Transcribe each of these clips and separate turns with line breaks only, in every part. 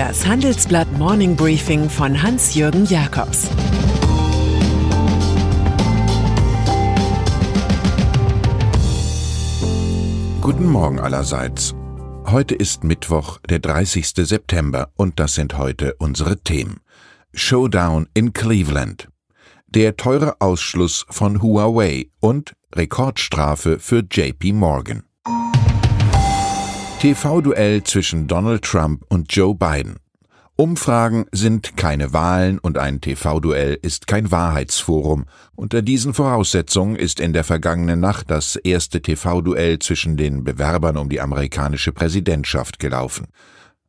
Das Handelsblatt Morning Briefing von Hans-Jürgen Jakobs
Guten Morgen allerseits. Heute ist Mittwoch, der 30. September, und das sind heute unsere Themen. Showdown in Cleveland, der teure Ausschluss von Huawei und Rekordstrafe für JP Morgan. TV-Duell zwischen Donald Trump und Joe Biden. Umfragen sind keine Wahlen und ein TV-Duell ist kein Wahrheitsforum. Unter diesen Voraussetzungen ist in der vergangenen Nacht das erste TV-Duell zwischen den Bewerbern um die amerikanische Präsidentschaft gelaufen.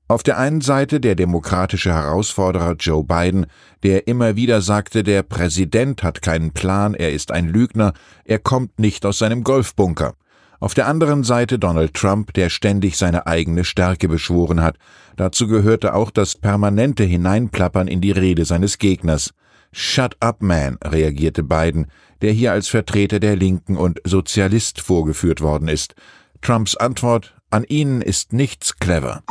Auf der einen Seite der demokratische Herausforderer Joe Biden, der immer wieder sagte, der Präsident hat keinen Plan, er ist ein Lügner, er kommt nicht aus seinem Golfbunker. Auf der anderen Seite Donald Trump, der ständig seine eigene Stärke beschworen hat. Dazu gehörte auch das permanente Hineinplappern in die Rede seines Gegners. Shut up, man, reagierte Biden, der hier als Vertreter der Linken und Sozialist vorgeführt worden ist. Trumps Antwort, an Ihnen ist nichts clever.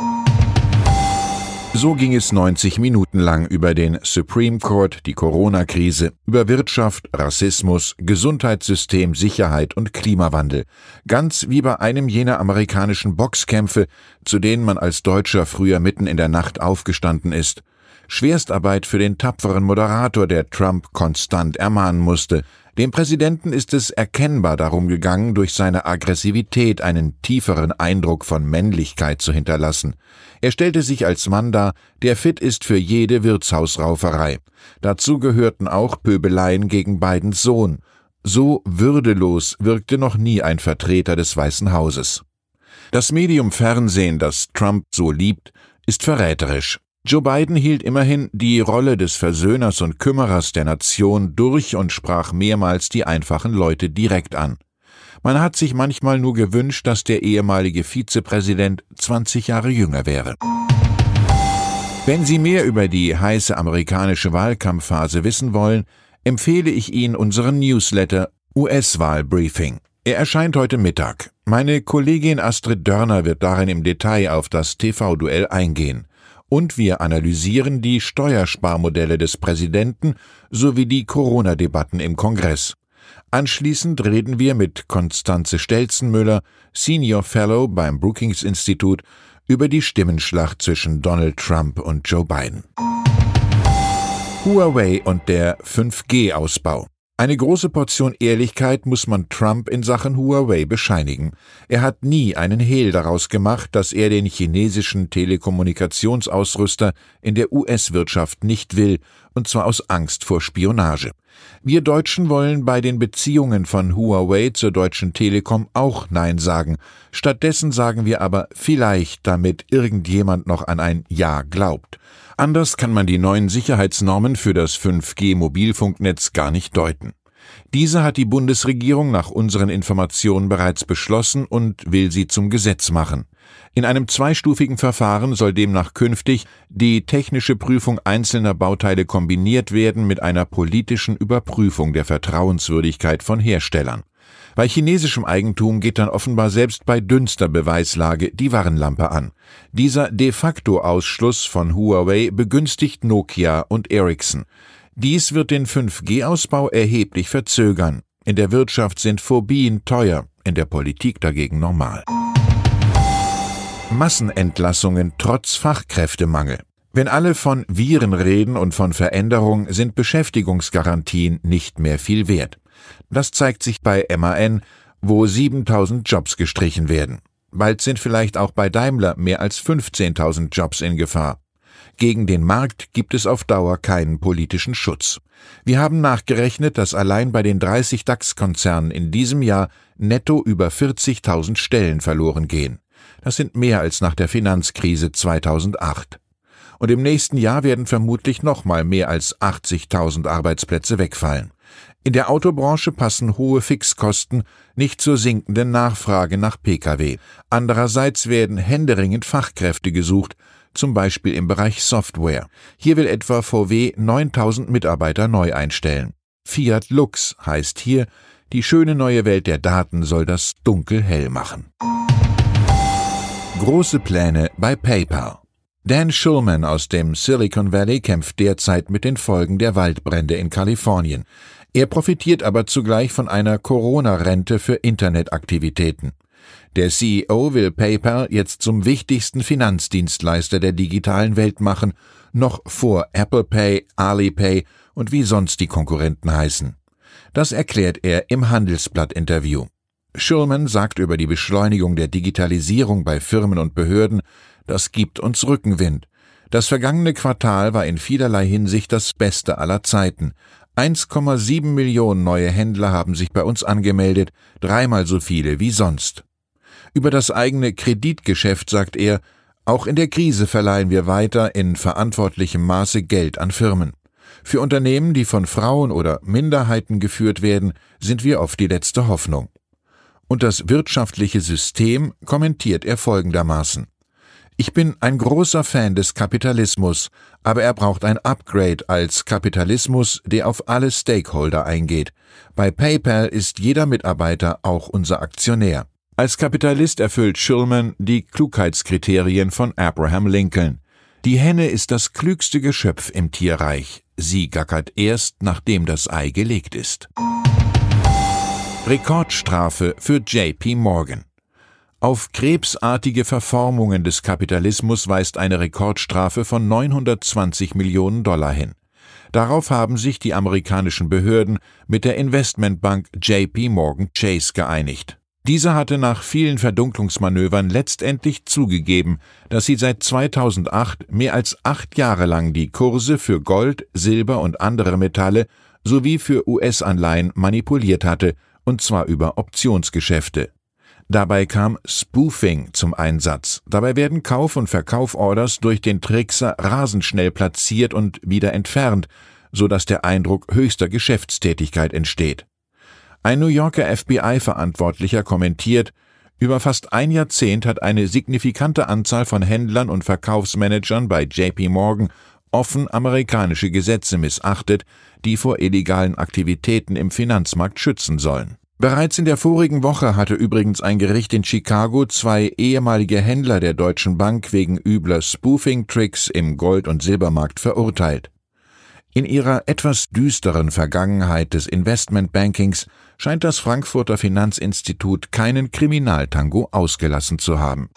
So ging es 90 Minuten lang über den Supreme Court, die Corona-Krise, über Wirtschaft, Rassismus, Gesundheitssystem, Sicherheit und Klimawandel. Ganz wie bei einem jener amerikanischen Boxkämpfe, zu denen man als Deutscher früher mitten in der Nacht aufgestanden ist. Schwerstarbeit für den tapferen Moderator, der Trump konstant ermahnen musste. Dem Präsidenten ist es erkennbar darum gegangen, durch seine Aggressivität einen tieferen Eindruck von Männlichkeit zu hinterlassen. Er stellte sich als Mann dar, der fit ist für jede Wirtshausrauferei. Dazu gehörten auch Pöbeleien gegen Bidens Sohn. So würdelos wirkte noch nie ein Vertreter des Weißen Hauses. Das Medium Fernsehen, das Trump so liebt, ist verräterisch. Joe Biden hielt immerhin die Rolle des Versöhners und Kümmerers der Nation durch und sprach mehrmals die einfachen Leute direkt an. Man hat sich manchmal nur gewünscht, dass der ehemalige Vizepräsident 20 Jahre jünger wäre. Wenn Sie mehr über die heiße amerikanische Wahlkampfphase wissen wollen, empfehle ich Ihnen unseren Newsletter US-Wahlbriefing. Er erscheint heute Mittag. Meine Kollegin Astrid Dörner wird darin im Detail auf das TV-Duell eingehen und wir analysieren die Steuersparmodelle des Präsidenten sowie die Corona-Debatten im Kongress. Anschließend reden wir mit Konstanze Stelzenmüller, Senior Fellow beim Brookings Institut, über die Stimmenschlacht zwischen Donald Trump und Joe Biden. Huawei und der 5G-Ausbau. Eine große Portion Ehrlichkeit muss man Trump in Sachen Huawei bescheinigen. Er hat nie einen Hehl daraus gemacht, dass er den chinesischen Telekommunikationsausrüster in der US-Wirtschaft nicht will, und zwar aus Angst vor Spionage. Wir Deutschen wollen bei den Beziehungen von Huawei zur Deutschen Telekom auch Nein sagen. Stattdessen sagen wir aber vielleicht, damit irgendjemand noch an ein Ja glaubt. Anders kann man die neuen Sicherheitsnormen für das 5G-Mobilfunknetz gar nicht deuten. Diese hat die Bundesregierung nach unseren Informationen bereits beschlossen und will sie zum Gesetz machen. In einem zweistufigen Verfahren soll demnach künftig die technische Prüfung einzelner Bauteile kombiniert werden mit einer politischen Überprüfung der Vertrauenswürdigkeit von Herstellern. Bei chinesischem Eigentum geht dann offenbar selbst bei dünnster Beweislage die Warnlampe an. Dieser de facto Ausschluss von Huawei begünstigt Nokia und Ericsson. Dies wird den 5G-Ausbau erheblich verzögern. In der Wirtschaft sind Phobien teuer, in der Politik dagegen normal. Massenentlassungen trotz Fachkräftemangel. Wenn alle von Viren reden und von Veränderung, sind Beschäftigungsgarantien nicht mehr viel wert. Das zeigt sich bei MAN, wo 7000 Jobs gestrichen werden. Bald sind vielleicht auch bei Daimler mehr als 15.000 Jobs in Gefahr. Gegen den Markt gibt es auf Dauer keinen politischen Schutz. Wir haben nachgerechnet, dass allein bei den 30 DAX-Konzernen in diesem Jahr netto über 40.000 Stellen verloren gehen. Das sind mehr als nach der Finanzkrise 2008. Und im nächsten Jahr werden vermutlich nochmal mehr als 80.000 Arbeitsplätze wegfallen. In der Autobranche passen hohe Fixkosten nicht zur sinkenden Nachfrage nach Pkw. Andererseits werden händeringend Fachkräfte gesucht, zum Beispiel im Bereich Software. Hier will etwa VW 9000 Mitarbeiter neu einstellen. Fiat Lux heißt hier, die schöne neue Welt der Daten soll das dunkel hell machen. Große Pläne bei PayPal. Dan Schulman aus dem Silicon Valley kämpft derzeit mit den Folgen der Waldbrände in Kalifornien. Er profitiert aber zugleich von einer Corona-Rente für Internetaktivitäten. Der CEO will PayPal jetzt zum wichtigsten Finanzdienstleister der digitalen Welt machen, noch vor Apple Pay, Alipay und wie sonst die Konkurrenten heißen. Das erklärt er im Handelsblatt-Interview. Schulman sagt über die Beschleunigung der Digitalisierung bei Firmen und Behörden, das gibt uns Rückenwind. Das vergangene Quartal war in vielerlei Hinsicht das beste aller Zeiten. 1,7 Millionen neue Händler haben sich bei uns angemeldet, dreimal so viele wie sonst. Über das eigene Kreditgeschäft sagt er, auch in der Krise verleihen wir weiter in verantwortlichem Maße Geld an Firmen. Für Unternehmen, die von Frauen oder Minderheiten geführt werden, sind wir oft die letzte Hoffnung. Und das wirtschaftliche System kommentiert er folgendermaßen. Ich bin ein großer Fan des Kapitalismus, aber er braucht ein Upgrade als Kapitalismus, der auf alle Stakeholder eingeht. Bei PayPal ist jeder Mitarbeiter auch unser Aktionär. Als Kapitalist erfüllt Schulman die Klugheitskriterien von Abraham Lincoln. Die Henne ist das klügste Geschöpf im Tierreich. Sie gackert erst, nachdem das Ei gelegt ist. Rekordstrafe für JP Morgan. Auf krebsartige Verformungen des Kapitalismus weist eine Rekordstrafe von 920 Millionen Dollar hin. Darauf haben sich die amerikanischen Behörden mit der Investmentbank JP Morgan Chase geeinigt. Diese hatte nach vielen Verdunklungsmanövern letztendlich zugegeben, dass sie seit 2008 mehr als acht Jahre lang die Kurse für Gold, Silber und andere Metalle sowie für US-Anleihen manipuliert hatte, und zwar über Optionsgeschäfte. Dabei kam Spoofing zum Einsatz. Dabei werden Kauf- und Verkauforders durch den Trickser rasend schnell platziert und wieder entfernt, so dass der Eindruck höchster Geschäftstätigkeit entsteht. Ein New Yorker FBI-Verantwortlicher kommentiert, über fast ein Jahrzehnt hat eine signifikante Anzahl von Händlern und Verkaufsmanagern bei JP Morgan offen amerikanische Gesetze missachtet, die vor illegalen Aktivitäten im Finanzmarkt schützen sollen. Bereits in der vorigen Woche hatte übrigens ein Gericht in Chicago zwei ehemalige Händler der Deutschen Bank wegen übler Spoofing-Tricks im Gold- und Silbermarkt verurteilt. In ihrer etwas düsteren Vergangenheit des Investmentbankings scheint das Frankfurter Finanzinstitut keinen Kriminaltango ausgelassen zu haben.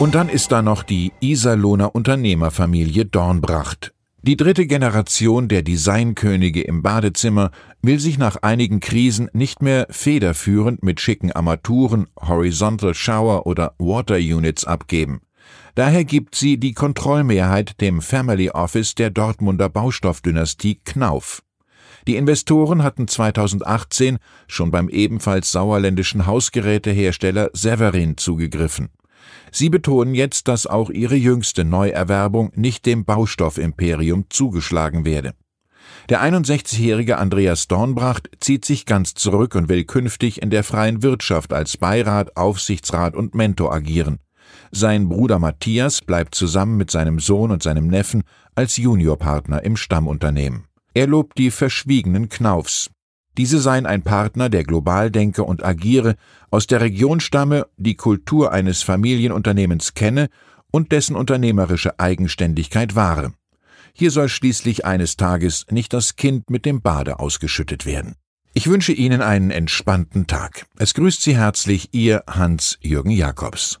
Und dann ist da noch die Iserlohner Unternehmerfamilie Dornbracht, die dritte Generation der Designkönige im Badezimmer will sich nach einigen Krisen nicht mehr federführend mit schicken Armaturen, Horizontal Shower oder Water Units abgeben. Daher gibt sie die Kontrollmehrheit dem Family Office der Dortmunder Baustoffdynastie Knauf. Die Investoren hatten 2018 schon beim ebenfalls sauerländischen Hausgerätehersteller Severin zugegriffen. Sie betonen jetzt, dass auch ihre jüngste Neuerwerbung nicht dem Baustoffimperium zugeschlagen werde. Der 61-jährige Andreas Dornbracht zieht sich ganz zurück und will künftig in der freien Wirtschaft als Beirat, Aufsichtsrat und Mentor agieren. Sein Bruder Matthias bleibt zusammen mit seinem Sohn und seinem Neffen als Juniorpartner im Stammunternehmen. Er lobt die verschwiegenen Knaufs, diese seien ein Partner, der global denke und agiere, aus der Region stamme, die Kultur eines Familienunternehmens kenne und dessen unternehmerische Eigenständigkeit wahre. Hier soll schließlich eines Tages nicht das Kind mit dem Bade ausgeschüttet werden. Ich wünsche Ihnen einen entspannten Tag. Es grüßt Sie herzlich Ihr Hans-Jürgen Jakobs.